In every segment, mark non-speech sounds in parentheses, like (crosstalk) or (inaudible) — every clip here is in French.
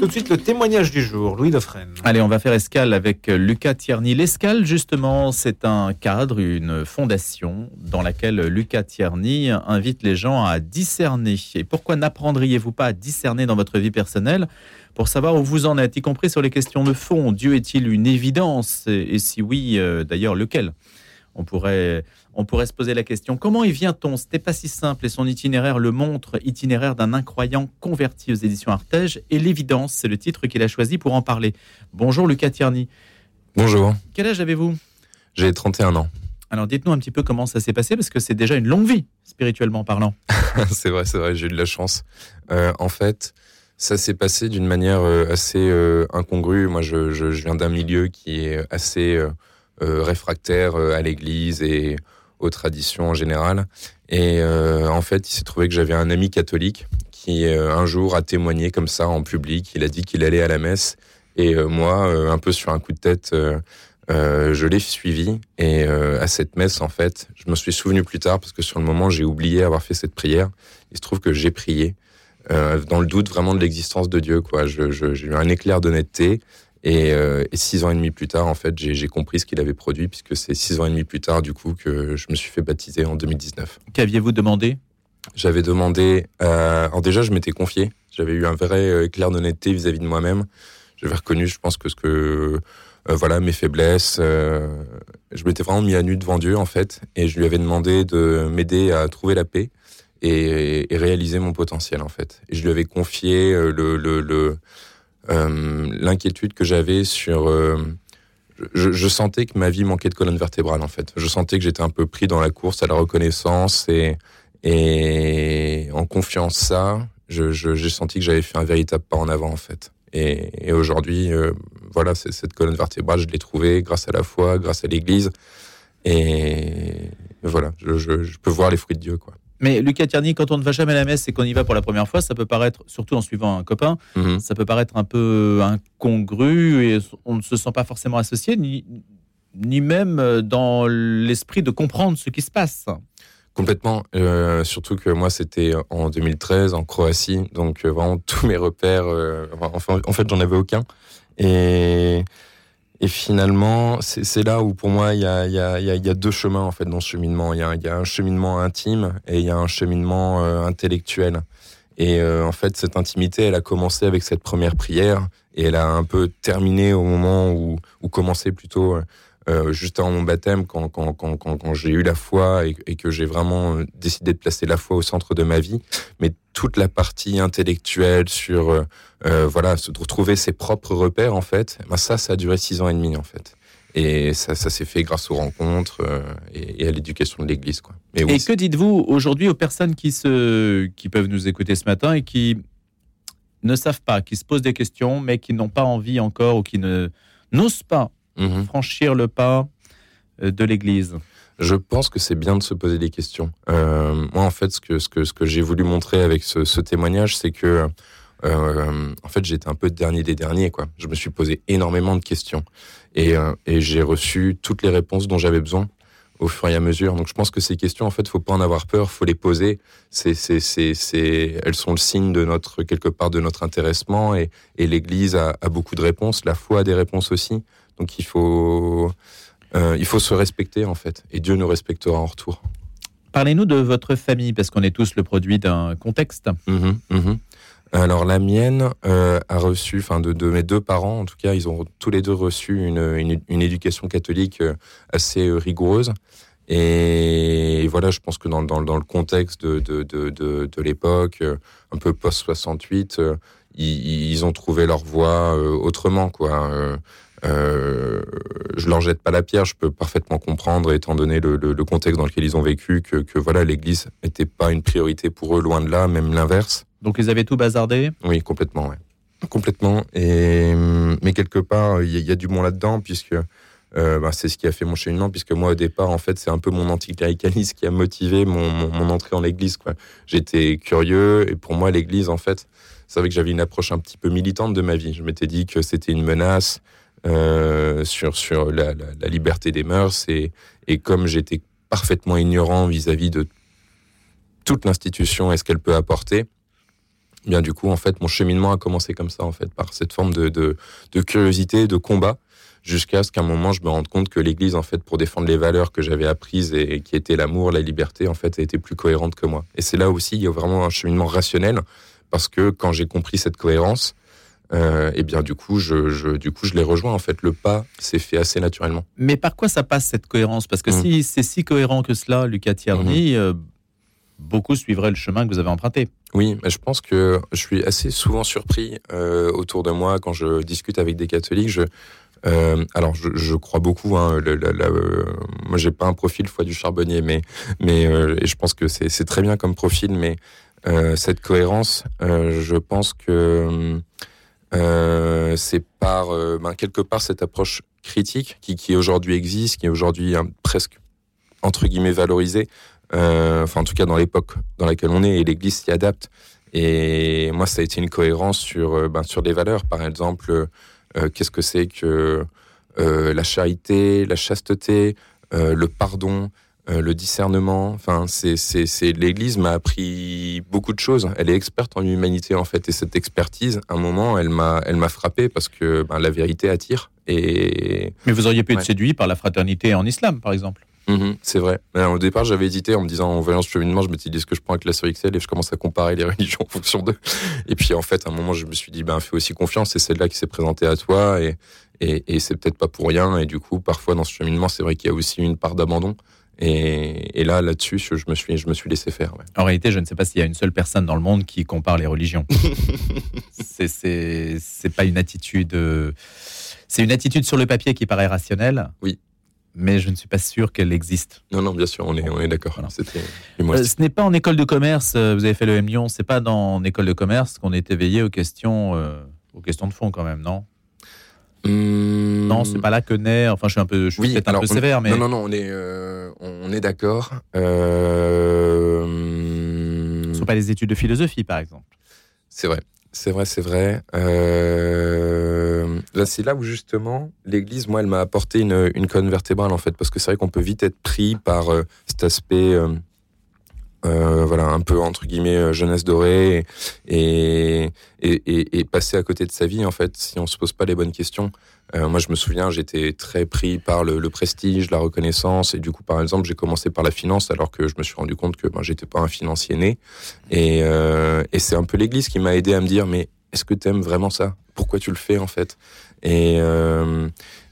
Tout de suite, le témoignage du jour, Louis Dauphren. Allez, on va faire escale avec Lucas Tierny. L'escale, justement, c'est un cadre, une fondation dans laquelle Lucas Tierny invite les gens à discerner. Et pourquoi n'apprendriez-vous pas à discerner dans votre vie personnelle pour savoir où vous en êtes, y compris sur les questions de fond? Dieu est-il une évidence? Et, si oui, euh, d'ailleurs, lequel? On pourrait, on pourrait se poser la question comment y vient-on? C'était pas si simple et son itinéraire le montre, itinéraire d'un incroyant converti aux éditions Artege. Et l'évidence, c'est le titre qu'il a choisi pour en parler. Bonjour Lucas Tierny. Bonjour. Quel âge avez-vous? J'ai 31 ans. Alors dites-nous un petit peu comment ça s'est passé, parce que c'est déjà une longue vie, spirituellement parlant. (laughs) c'est vrai, c'est vrai, j'ai eu de la chance. Euh, en fait, ça s'est passé d'une manière euh, assez euh, incongrue. Moi, je, je viens d'un milieu qui est assez euh, réfractaire à l'Église et aux traditions en général. Et euh, en fait, il s'est trouvé que j'avais un ami catholique qui un jour a témoigné comme ça en public. Il a dit qu'il allait à la messe. Et moi, un peu sur un coup de tête, je l'ai suivi. Et à cette messe, en fait, je me suis souvenu plus tard parce que sur le moment, j'ai oublié avoir fait cette prière. Il se trouve que j'ai prié dans le doute vraiment de l'existence de Dieu. Quoi, j'ai eu un éclair d'honnêteté. Euh, et, six ans et demi plus tard, en fait, j'ai compris ce qu'il avait produit, puisque c'est six ans et demi plus tard, du coup, que je me suis fait baptiser en 2019. Qu'aviez-vous demandé? J'avais demandé. Euh, alors déjà, je m'étais confié. J'avais eu un vrai euh, éclair d'honnêteté vis-à-vis de moi-même. J'avais reconnu, je pense que ce que voilà mes faiblesses. je m'étais vraiment mis à nu devant Dieu, en fait, et je lui avais demandé de m'aider à trouver la paix et, réaliser mon potentiel, en fait. Et je lui avais confié le, le, le l'inquiétude que j'avais sur euh, je, sentais que ma vie manquait de colonne vertébrale en fait. Je sentais que j'étais un peu pris dans la course à la reconnaissance et, et en confiance ça, j'ai senti que j'avais fait un véritable pas en avant en fait. Et, aujourd'hui, euh, voilà, cette colonne vertébrale, je l'ai trouvée grâce à la foi, grâce à l'Église. Et voilà, je, je, peux voir les fruits de Dieu quoi. Mais Lucas Tierny, quand on ne va jamais à la messe et qu'on y va pour la première fois, ça peut paraître, surtout en suivant un copain, mhm. ça peut paraître un peu incongru et on ne se sent pas forcément associé, ni, ni même dans l'esprit de comprendre ce qui se passe. Complètement, euh, surtout que moi c'était en 2013 en Croatie, donc euh, vraiment tous mes repères, euh, enfin, en fait j'en avais aucun. Et et finalement, c'est là où pour moi, il y a, deux chemins en fait dans ce cheminement. Il y a, un cheminement intime et il y a un cheminement euh, intellectuel. Et euh, en fait, cette intimité, elle a commencé avec cette première prière et elle a un peu terminé au moment où, où commençait plutôt euh, juste avant mon baptême, quand, quand, quand, quand j'ai eu la foi et, que j'ai vraiment euh, décidé de placer la foi au centre de ma vie, mais toute la partie intellectuelle sur euh, voilà, se retrouver ses propres repères en fait, ben ça, ça a duré six ans et demi en fait. Et ça, ça s'est fait grâce aux rencontres et, à l'éducation de l'Église. Quoi. Mais et que dites-vous aujourd'hui aux personnes qui, se, qui peuvent nous écouter ce matin et qui ne savent pas, qui se posent des questions, mais qui n'ont pas envie encore ou qui ne n'osent pas Mhm. franchir le pas euh, de l'Église je pense que c'est bien de se poser des questions. Euh, moi, en fait, ce que, ce que, ce que j'ai voulu montrer avec ce, témoignage, c'est que, euh, en fait, j'étais un peu dernier des derniers, quoi. Je me suis posé énormément de questions et, et j'ai reçu toutes les réponses dont j'avais besoin au fur et à mesure. Donc, je pense que ces questions, en fait, faut pas en avoir peur, faut les poser. C'est, c'est, c'est, c'est, elles sont le signe de notre quelque part de notre intéressement et, et l'Église a, a beaucoup de réponses, la foi a des réponses aussi. Donc il faut, euh, il faut se respecter en fait, et Dieu nous respectera en retour. Parlez-nous de votre famille, parce qu'on est tous le produit d'un contexte. Mhm, mhm. Alors la mienne euh, a reçu, enfin de, mes deux parents en tout cas, ils ont tous les deux reçu une, une, éducation catholique euh, assez rigoureuse. Et voilà, je pense que dans, dans, dans le contexte de, de, de, de l'époque, un peu post-68, ils, ils, ont trouvé leur voie autrement. quoi. Euh, je leur jette pas la pierre, je peux parfaitement comprendre, étant donné le, contexte dans lequel ils ont vécu, que, voilà, l'Église n'était pas une priorité pour eux, loin de là, même l'inverse. Donc ils avaient tout bazardé? Oui, complètement, ouais. Complètement. Et, mais quelque part, il y, a du bon là-dedans, puisque euh, bah, c'est ce qui a fait mon cheminement, puisque moi, au départ, en fait, c'est un peu mon anticléricalisme qui a motivé mon, mon, entrée en l'Église. J'étais curieux, et pour moi, l'Église, en fait, c'est vrai que j'avais une approche un petit peu militante de ma vie. Je m'étais dit que c'était une menace, euh, sur, sur la, liberté des mœurs. Et, et comme j'étais parfaitement ignorant vis-à-vis de toute l'institution et ce qu'elle peut apporter, bien du coup, en fait, mon cheminement a commencé comme ça, en fait, par cette forme de, de, curiosité, de combat, jusqu'à ce qu'à un moment, je me rende compte que l'Église, en fait, pour défendre les valeurs que j'avais apprises et, qui étaient l'amour, la liberté, en fait, a été plus cohérente que moi. Et c'est là aussi, il y a vraiment un cheminement rationnel, parce que quand j'ai compris cette cohérence, euh, et bien du coup, je, je, du coup, je les rejoins. En fait, le pas s'est fait assez naturellement. Mais par quoi ça passe cette cohérence? Parce que mm. si c'est si cohérent que cela, Lucas Tierney, mm-hmm. euh, beaucoup suivraient le chemin que vous avez emprunté. Oui, mais je pense que je suis assez souvent surpris euh, autour de moi quand je discute avec des catholiques. Je, euh, alors, je, je, crois beaucoup. Hein, la, euh, moi, j'ai pas un profil foi du charbonnier, mais mais euh, et je pense que c'est très bien comme profil. Mais cette cohérence, je pense que c'est par ben, quelque part cette approche critique qui, aujourd'hui existe, qui est aujourd'hui hein, presque entre guillemets valorisée, euh, enfin en tout cas dans l'époque dans laquelle on est, et l'Église s'y adapte. Et moi, ça a été une cohérence sur, euh, ben, sur des valeurs. Par exemple, euh, qu'est-ce que c'est que la charité, la chasteté, le pardon, le discernement. Enfin, c'est, l'Église m'a appris beaucoup de choses. Elle est experte en humanité en fait, et cette expertise, à un moment, elle m'a, elle m'a frappé parce que ben, la vérité attire. Et mais vous auriez pu être séduit par la fraternité en islam, par exemple. Mhm, c'est vrai. au départ, j'avais hésité en me disant, en voyant ce cheminement, je me suis dit, est-ce que je prends avec la XL et je commence à comparer les (laughs) religions en fonction d'eux? Et puis, en fait, à un moment, je me suis dit, ben, fais aussi confiance, c'est celle-là qui s'est présentée à toi et, et, c'est peut-être pas pour rien. Et du coup, parfois, dans ce cheminement, c'est vrai qu'il y a aussi une part d'abandon. Et, là, là-dessus, je me suis, je me suis laissé faire. En réalité, je ne sais pas s'il y a une seule personne dans le monde qui compare les religions. (laughs) c'est pas une attitude. Euh, c'est une attitude sur le papier qui paraît rationnelle. Oui mais je ne suis pas sûr qu'elle existe. Non, non, bien sûr, on est, on est d'accord. Euh, ce n'est pas en école de commerce, euh, vous avez fait le M Lyon, c'est pas dans en école de commerce qu'on est éveillé aux questions, euh, aux questions de fond quand même, non? Hum... Non, c'est pas là que naît. Enfin, je suis un peu, je suis peut-être un peu sévère, mais non, non, non, on est, on est d'accord. Ce ne sont pas les études de philosophie, par exemple. C'est vrai. C'est vrai, c'est vrai. Euh... Là, c'est là où justement l'Église, moi, elle m'a apporté une, une, colonne vertébrale en fait, parce que c'est vrai qu'on peut vite être pris par euh, cet aspect, euh, voilà, un peu entre guillemets euh, jeunesse dorée et et, et, et, passer à côté de sa vie en fait, si on se pose pas les bonnes questions. Euh, moi, je me souviens, j'étais très pris par le, le, prestige, la reconnaissance, et du coup, par exemple, j'ai commencé par la finance, alors que je me suis rendu compte que ben, j'étais pas un financier né. Et, euh, et c'est un peu l'Église qui m'a aidé à me dire, mais est-ce que tu aimes vraiment ça? Pourquoi tu le fais en fait? Et, euh,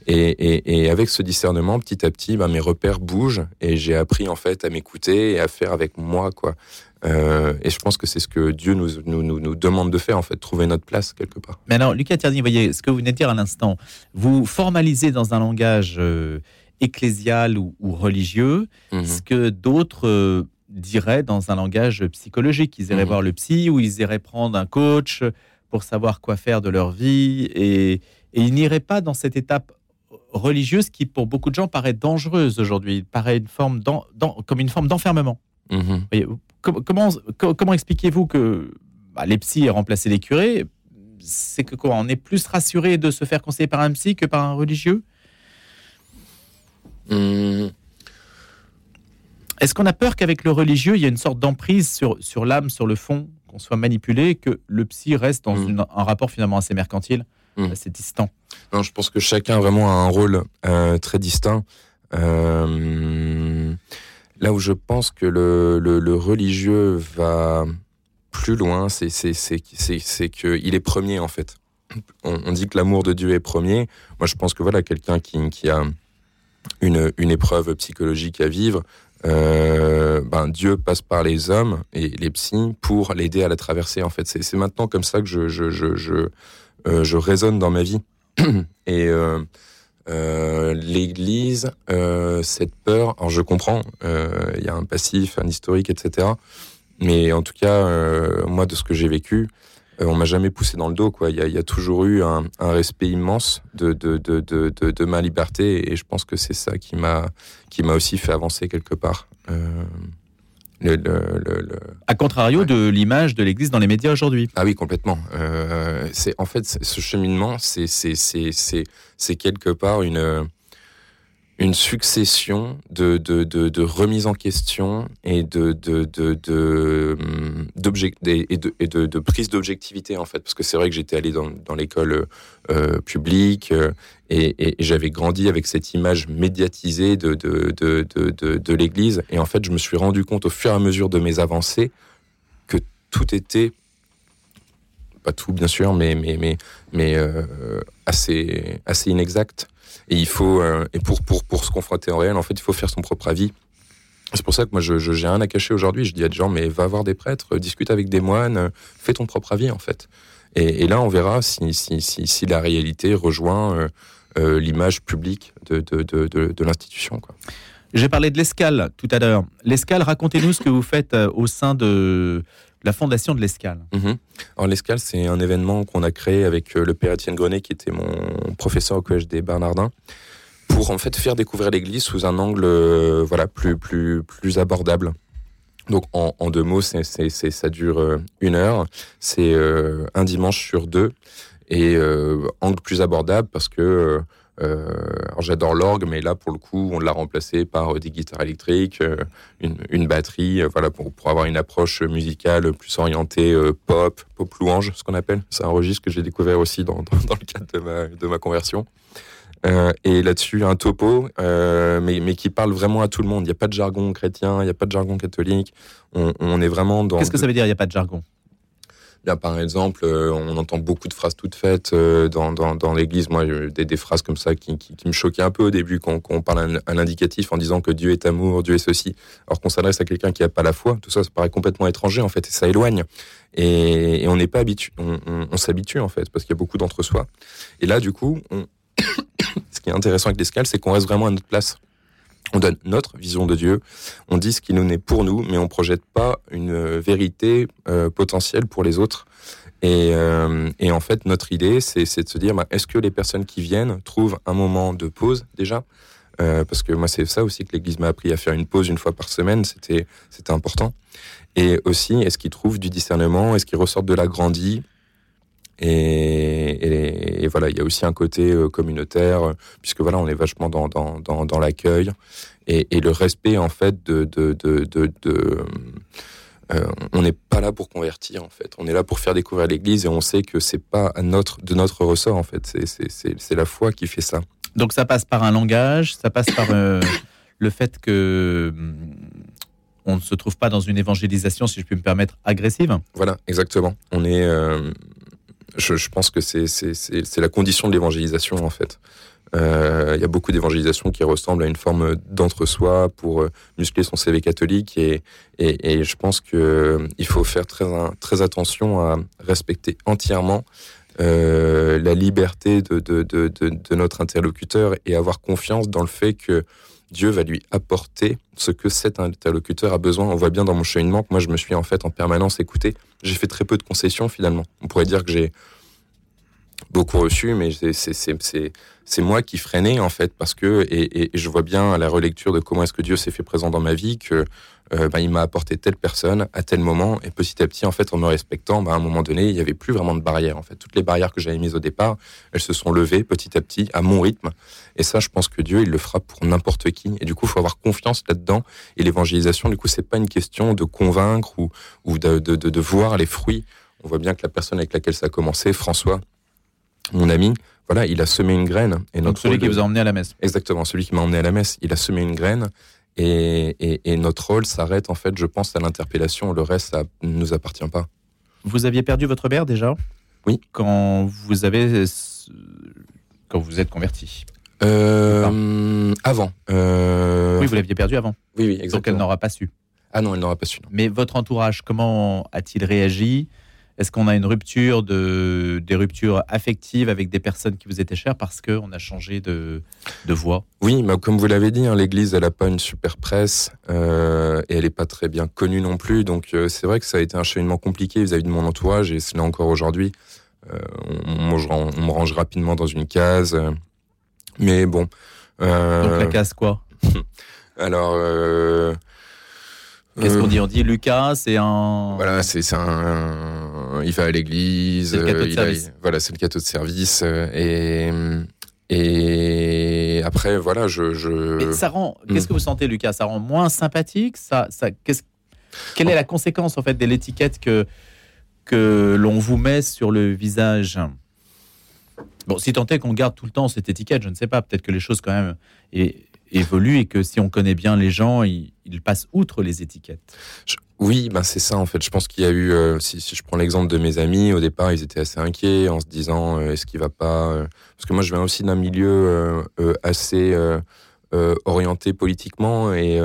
et, et, et, avec ce discernement, petit à petit, ben, mes repères bougent et j'ai appris en fait à m'écouter et à faire avec moi quoi. Euh, et je pense que c'est ce que Dieu nous, nous, nous, demande de faire, en fait, trouver notre place quelque part. Mais alors, Lucas Tierney, voyez, ce que vous venez de dire à l'instant, vous formalisez dans un langage euh, ecclésial ou, religieux mhm. ce que d'autres diraient dans un langage psychologique. Ils iraient mhm. voir le psy ou ils iraient prendre un coach pour savoir quoi faire de leur vie et, et ils n'iraient pas dans cette étape religieuse qui, pour beaucoup de gens, paraît dangereuse aujourd'hui, paraît une forme comme une forme d'enfermement. Mhm comment, comment expliquez-vous que bah, les psys aient remplacé les curés? C'est que quoi On est plus rassuré de se faire conseiller par un psy que par un religieux? Mmh. Est-ce qu'on a peur qu'avec le religieux, il y ait une sorte d'emprise sur, sur l'âme, sur le fond, qu'on soit manipulé, que le psy reste dans mmh. un rapport finalement assez mercantile, mmh. assez distant Non, je pense que chacun vraiment a un rôle euh, très distinct. Euh, Là où je pense que le, le, religieux va plus loin, c'est qu'il est premier en fait. On, dit que l'amour de Dieu est premier. Moi, je pense que voilà, quelqu'un qui, qui a une, une épreuve psychologique à vivre, euh, ben, Dieu passe par les hommes et les psys pour l'aider à la traverser. En fait, c'est maintenant comme ça que je je je je, euh, je raisonne dans ma vie. (clears throat) Et euh, l'Église, cette peur, alors je comprends, il y a un passif, un historique, etc. Mais en tout cas, moi, de ce que j'ai vécu, on m'a jamais poussé dans le dos. Quoi. Il, y a, toujours eu un, respect immense de, de, de, de, ma liberté, et je pense que c'est ça qui m'a qui m'a aussi fait avancer quelque part. Le, le, le, à contrario de l'image de l'Église dans les médias aujourd'hui. Ah oui, complètement. Euh, c'est en fait ce cheminement, c'est quelque part une une succession de, de, de, de remises en question et de, de, hum, et de, et de, prise d'objectivité, en fait. Parce que c'est vrai que j'étais allé dans, dans l'école euh, publique euh, et, j'avais grandi avec cette image médiatisée de, de, de l'Église. Et en fait, je me suis rendu compte au fur et à mesure de mes avancées que tout était tout bien sûr, mais mais mais mais euh, assez assez inexact. Et il faut, euh, et pour, pour, pour se confronter en réel, en fait, il faut faire son propre avis. C'est pour ça que moi, je, j'ai rien à cacher aujourd'hui. Je dis à des gens, mais va voir des prêtres, discute avec des moines, fais ton propre avis, en fait. Et, là, on verra si, si, si, la réalité rejoint euh, l'image publique de, de, de, de, l'institution. J'ai parlé de l'escale tout à l'heure. L'escale, racontez-nous ce que vous faites au sein de la fondation de l'Escale. Mmh. Alors l'Escale, c'est un événement qu'on a créé avec le père Étienne Grenet, qui était mon professeur au collège des Bernardins pour en fait faire découvrir l'Église sous un angle euh, voilà plus plus plus abordable. Donc en, deux mots, ça dure euh, une heure, c'est euh, un dimanche sur deux et euh, angle plus abordable parce que euh, j'adore l'orgue, mais là pour le coup, on l'a remplacé par des guitares électriques, une, une batterie, voilà pour, pour avoir une approche musicale plus orientée pop, pop louange, ce qu'on appelle. C'est un registre que j'ai découvert aussi dans, dans, dans le cadre de ma, de ma conversion. Euh, et là-dessus, un topo, euh, mais, mais qui parle vraiment à tout le monde. Il n'y a pas de jargon chrétien, il n'y a pas de jargon catholique. On, on est vraiment dans. Qu'est-ce que ça veut dire, il n'y a pas de jargon? Par exemple, euh, on entend beaucoup de phrases toutes faites euh, dans, dans, l'église. Moi, des, des, phrases comme ça qui, me choquaient un peu au début quand, on parle un, indicatif en disant que Dieu est amour, Dieu est ceci, alors qu'on s'adresse à quelqu'un qui n'a pas la foi. Tout ça, ça paraît complètement étranger, en fait, et ça éloigne. Et, on n'est pas habitué, on, s'habitue, en fait, parce qu'il y a beaucoup d'entre-soi. Et là, du coup, (coughs) ce qui est intéressant avec l'escale, c'est qu'on reste vraiment à notre place. On donne notre vision de Dieu, on dit ce qui nous est pour nous, mais on projette pas une vérité euh, potentielle pour les autres. Et, euh, et, en fait, notre idée, c'est de se dire, bah, est-ce que les personnes qui viennent trouvent un moment de pause déjà? Euh, Parce que moi, c'est ça aussi que l'Église m'a appris à faire une pause une fois par semaine, c'était important. Et aussi, est-ce qu'ils trouvent du discernement? Est-ce qu'ils ressortent de la grandie? Et, et, et, voilà, il y a aussi un côté euh, communautaire, puisque voilà, on est vachement dans, dans, dans, dans l'accueil et, et, le respect en fait de, de, de, de, de euh, on n'est pas là pour convertir en fait, on est là pour faire découvrir l'Église et on sait que c'est pas à notre, de notre ressort en fait, c'est la foi qui fait ça. Donc ça passe par un langage, ça passe par euh, le fait que on ne se trouve pas dans une évangélisation, si je puis me permettre, agressive? Voilà, exactement. On est euh, je, pense que c'est la condition de l'évangélisation en fait. Euh, il y a beaucoup d'évangélisation qui ressemblent à une forme d'entre-soi pour euh, muscler son CV catholique et, je pense que euh, faut faire très, attention à respecter entièrement la liberté de, notre interlocuteur et avoir confiance dans le fait que Dieu va lui apporter ce que cet interlocuteur a besoin. On voit bien dans mon cheminement que moi, je me suis en fait en permanence écouté. J'ai fait très peu de concessions finalement. On pourrait dire que j'ai beaucoup reçu, mais c'est moi qui freinais en fait parce que et, et, je vois bien à la relecture de comment est-ce que Dieu s'est fait présent dans ma vie que euh, bah, il m'a apporté telle personne à tel moment et petit à petit en fait en me respectant, bah, à un moment donné il y avait plus vraiment de barrières en fait. Toutes les barrières que j'avais mises au départ, elles se sont levées petit à petit à mon rythme et ça je pense que Dieu il le fera pour n'importe qui et du coup il faut avoir confiance là-dedans et l'évangélisation du coup c'est pas une question de convaincre ou, ou de, de, de voir les fruits. On voit bien que la personne avec laquelle ça a commencé, François, mon ami, voilà, il a semé une graine. Et Donc celui qui vous a emmené à la messe. Exactement, celui qui m'a emmené à la messe, il a semé une graine. Et, et, et notre rôle s'arrête, en fait, je pense, à l'interpellation. Le reste, ça ne nous appartient pas. Vous aviez perdu votre mère déjà? Oui. Quand vous avez. Quand vous êtes converti? Euh, Avant. Euh... Oui, vous l'aviez perdu avant. Oui, oui, exactement. Donc elle n'aura pas su. Ah non, elle n'aura pas su. Non. Mais votre entourage, comment a-t-il réagi? Est-ce qu'on a une rupture de des ruptures affectives avec des personnes qui vous étaient chères parce que on a changé de, de voix? Oui, mais comme vous l'avez dit, hein, l'Église elle a pas une super presse euh, et elle est pas très bien connue non plus. Donc euh, c'est vrai que ça a été un cheminement compliqué vis-à-vis de mon entourage et c'est là encore aujourd'hui. Euh, on, on, on, me range rapidement dans une case, mais bon. Donc la case quoi? (laughs) Alors. Qu'est-ce qu'on dit? On dit Lucas, c'est un. Voilà, c'est un. Il va à l'église. De il service. A... Voilà, c'est le cateau de service. Et, et après, voilà, je. je... ça rend. Qu'est-ce que vous sentez, Lucas? Ça rend moins sympathique? Ça, ça, qu'est-ce, Quelle est la conséquence en fait de l'étiquette que que l'on vous met sur le visage? Bon, si tant est qu'on garde tout le temps cette étiquette, je ne sais pas. Peut-être que les choses quand même évoluent et que si on connaît bien les gens, ils, passent outre les étiquettes. oui, ben c'est ça en fait. Je pense qu'il y a eu, euh, si, je prends l'exemple de mes amis, au départ ils étaient assez inquiets en se disant euh, est-ce qu'il va pas. Euh, parce que moi je viens aussi d'un milieu assez orienté politiquement et.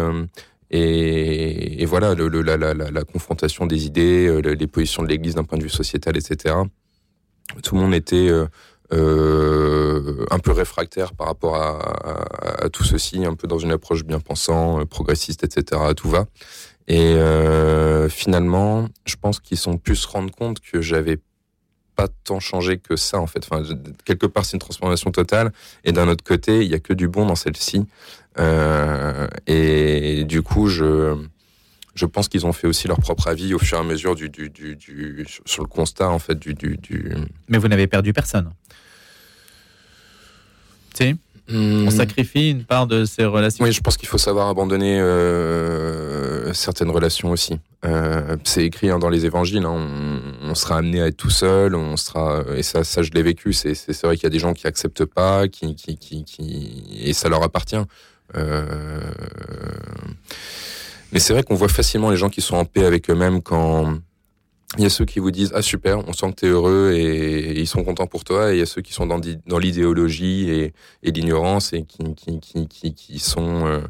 Et, voilà, la, confrontation des idées, les positions de l'Église d'un point de vue sociétal, etc. Tout le monde était euh, un peu réfractaire par rapport à, tout ceci, un peu dans une approche bien pensant, euh, progressiste, etc. Tout va. Et euh, finalement, je pense qu'ils sont pu se rendre compte que j'avais pas tant changé que ça en fait. Enfin, quelque part, c'est une transformation totale. Et d'un autre côté, il y a que du bon dans celle-ci. et du coup, je je pense qu'ils ont fait aussi leur propre avis au fur et à mesure du, du, du, sur le constat en fait du, du... Mais vous n'avez perdu personne. On hmm. sacrifie une part de ces relations. Oui, je pense qu'il faut savoir abandonner euh, certaines relations aussi. Euh, c'est écrit hein, dans les évangiles. Hein, on, sera amené à être tout seul. On sera et ça, ça je l'ai vécu. C'est, vrai qu'il y a des gens qui acceptent pas, qui, qui, qui, qui et ça leur appartient. Euh, mais c'est vrai qu'on voit facilement les gens qui sont en paix avec eux-mêmes quand il y a ceux qui vous disent ah super, on sent que tu es heureux et, ils sont contents pour toi. Et il y a ceux qui sont dans, dans l'idéologie et, l'ignorance et qui, qui, qui, qui, sont euh,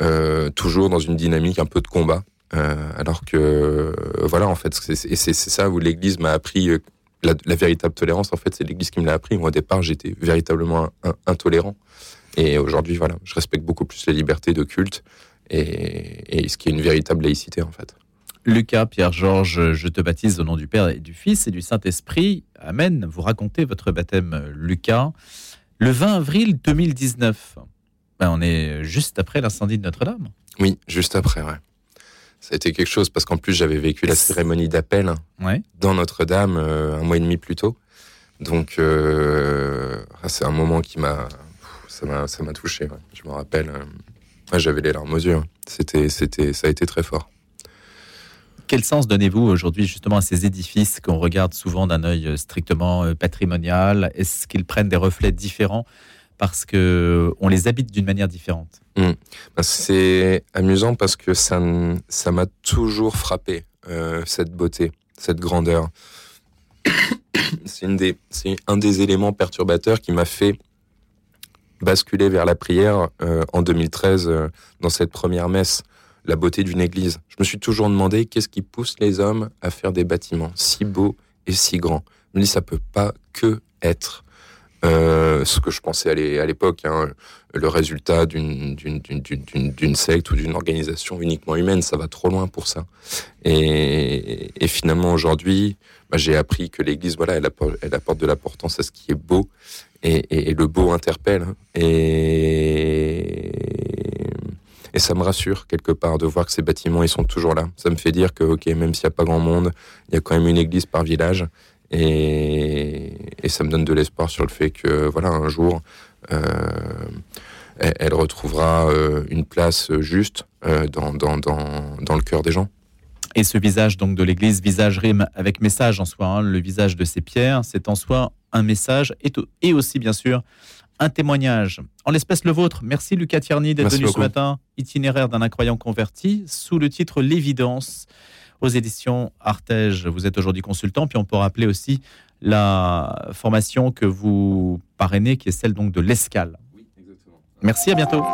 euh, toujours dans une dynamique un peu de combat. Euh, alors que voilà en fait c'est ça où l'Église m'a appris la, véritable tolérance. En fait c'est l'Église qui me l'a appris. Moi au départ j'étais véritablement intolérant et aujourd'hui voilà je respecte beaucoup plus la liberté de culte et ce qui est une véritable laïcité en fait. Lucas, Pierre-Georges, je te baptise au nom du Père et du Fils et du Saint-Esprit. Amen. Vous racontez votre baptême, Lucas. Le 20 avril 2019, ben, on est juste après l'incendie de Notre-Dame. Oui, juste après, ouais. Ça a été quelque chose parce qu'en plus j'avais vécu la cérémonie d'appel dans Notre-Dame euh, un mois et demi plus tôt. Donc euh, ah, c'est un moment qui m'a ça m'a touché. Je me rappelle, euh, j'avais les larmes aux yeux. C'était c'était ça a été très fort. Quel sens donnez-vous aujourd'hui justement à ces édifices qu'on regarde souvent d'un œil euh, strictement euh, patrimonial? Est-ce qu'ils prennent des reflets différents parce que euh, on les habite d'une manière différente? Hmm. bah, C'est amusant parce que ça ça m'a toujours frappé cette beauté, cette grandeur. (coughs) c'est un des éléments perturbateurs qui m'a fait basculer vers la prière en 2013 dans cette première messe la beauté d'une église. Je me suis toujours demandé qu'est-ce qui pousse les hommes à faire des bâtiments si beaux et si grands. Je me dis ça peut pas que être euh, ce que je pensais à l'époque, hein, le résultat d'une secte ou d'une organisation uniquement humaine, ça va trop loin pour ça. Et, finalement aujourd'hui, bah, j'ai appris que l'Église, voilà, elle apporte, elle apporte de l'importance à ce qui est beau, et, le beau interpelle. Et et ça me rassure quelque part de voir que ces bâtiments, ils sont toujours là. Ça me fait dire que, ok, même s'il n'y a pas grand monde, il y a quand même une église par village. Et, ça me donne de l'espoir sur le fait que, voilà, un jour, euh, elle, retrouvera euh, une place juste euh, dans, le cœur des gens. Et ce visage donc de l'Église, visage rime avec message en soi. Hein. le visage de ces pierres, c'est en soi un message et aussi bien sûr un témoignage. En l'espèce le vôtre. Merci Lucas Tierny d'être venu ce matin. Itinéraire d'un incroyant converti sous le titre L'évidence aux éditions Artege. Vous êtes aujourd'hui consultant, puis on peut rappeler aussi la formation que vous parrainez, qui est celle donc de l'escale. Oui, exactement. Merci, à bientôt.